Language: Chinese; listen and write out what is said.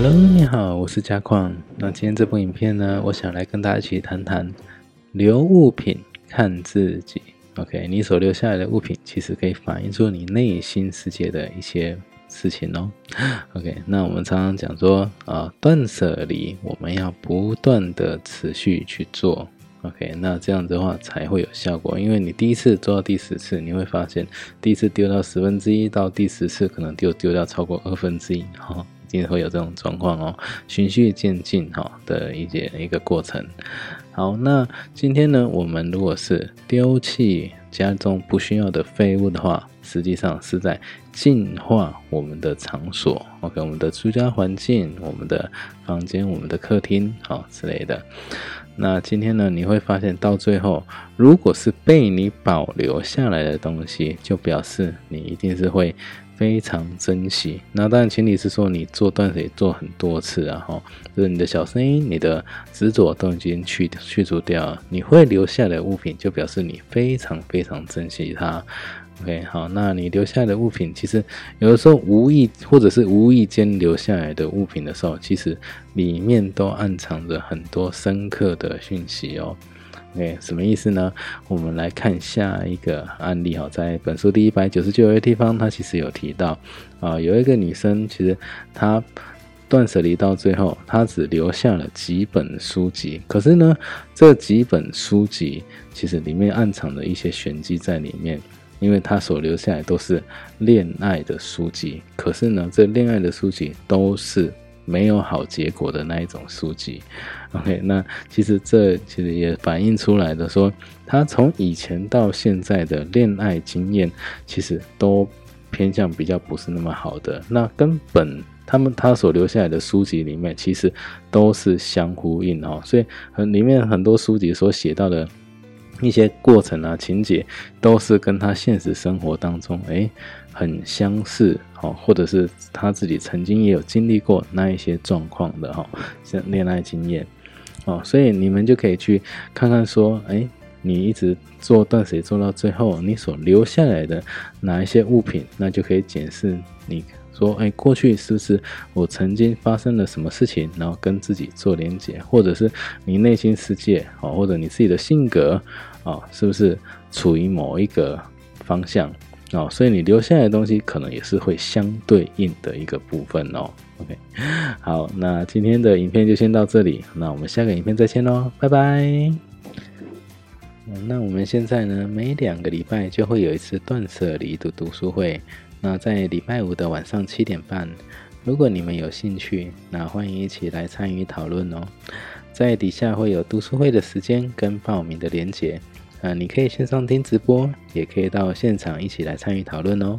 Hello，你好，我是嘉矿。那今天这部影片呢，我想来跟大家一起谈谈留物品看自己。OK，你所留下来的物品，其实可以反映出你内心世界的一些事情哦。OK，那我们常常讲说啊，断舍离，我们要不断的持续去做。OK，那这样子的话才会有效果。因为你第一次做到第十次，你会发现第一次丢到十分之一，到第十次可能丢丢掉超过二分之一，哈，定会有这种状况哦。循序渐进，哈的一些一个过程。好，那今天呢，我们如果是丢弃家中不需要的废物的话，实际上是在净化我们的场所，OK，我们的居家环境、我们的房间、我们的客厅，好之类的。那今天呢，你会发现到最后，如果是被你保留下来的东西，就表示你一定是会。非常珍惜，那当然前提是说你做断舍做很多次啊，哈，就是你的小声音、你的执着都已经去去除掉，你会留下的物品就表示你非常非常珍惜它。OK，好，那你留下来的物品，其实有的时候无意或者是无意间留下来的物品的时候，其实里面都暗藏着很多深刻的讯息哦。OK，什么意思呢？我们来看下一个案例哈，在本书第一百九十九页地方，它其实有提到啊，有一个女生，其实她断舍离到最后，她只留下了几本书籍。可是呢，这几本书籍其实里面暗藏的一些玄机在里面，因为他所留下来都是恋爱的书籍。可是呢，这恋爱的书籍都是。没有好结果的那一种书籍，OK，那其实这其实也反映出来的说，他从以前到现在的恋爱经验，其实都偏向比较不是那么好的。那根本他们他所留下来的书籍里面，其实都是相呼应哦，所以很里面很多书籍所写到的。一些过程啊，情节都是跟他现实生活当中诶很相似，哦，或者是他自己曾经也有经历过那一些状况的哈，像恋爱经验，哦，所以你们就可以去看看说，诶，你一直做断舍做到最后，你所留下来的哪一些物品，那就可以检视你。说，哎，过去是不是我曾经发生了什么事情，然后跟自己做连接，或者是你内心世界，哦，或者你自己的性格，哦，是不是处于某一个方向，哦，所以你留下来的东西，可能也是会相对应的一个部分哦。OK，好，那今天的影片就先到这里，那我们下个影片再见喽，拜拜。那我们现在呢，每两个礼拜就会有一次断舍离的读书会。那在礼拜五的晚上七点半，如果你们有兴趣，那欢迎一起来参与讨论哦。在底下会有读书会的时间跟报名的连结，呃，你可以线上听直播，也可以到现场一起来参与讨论哦。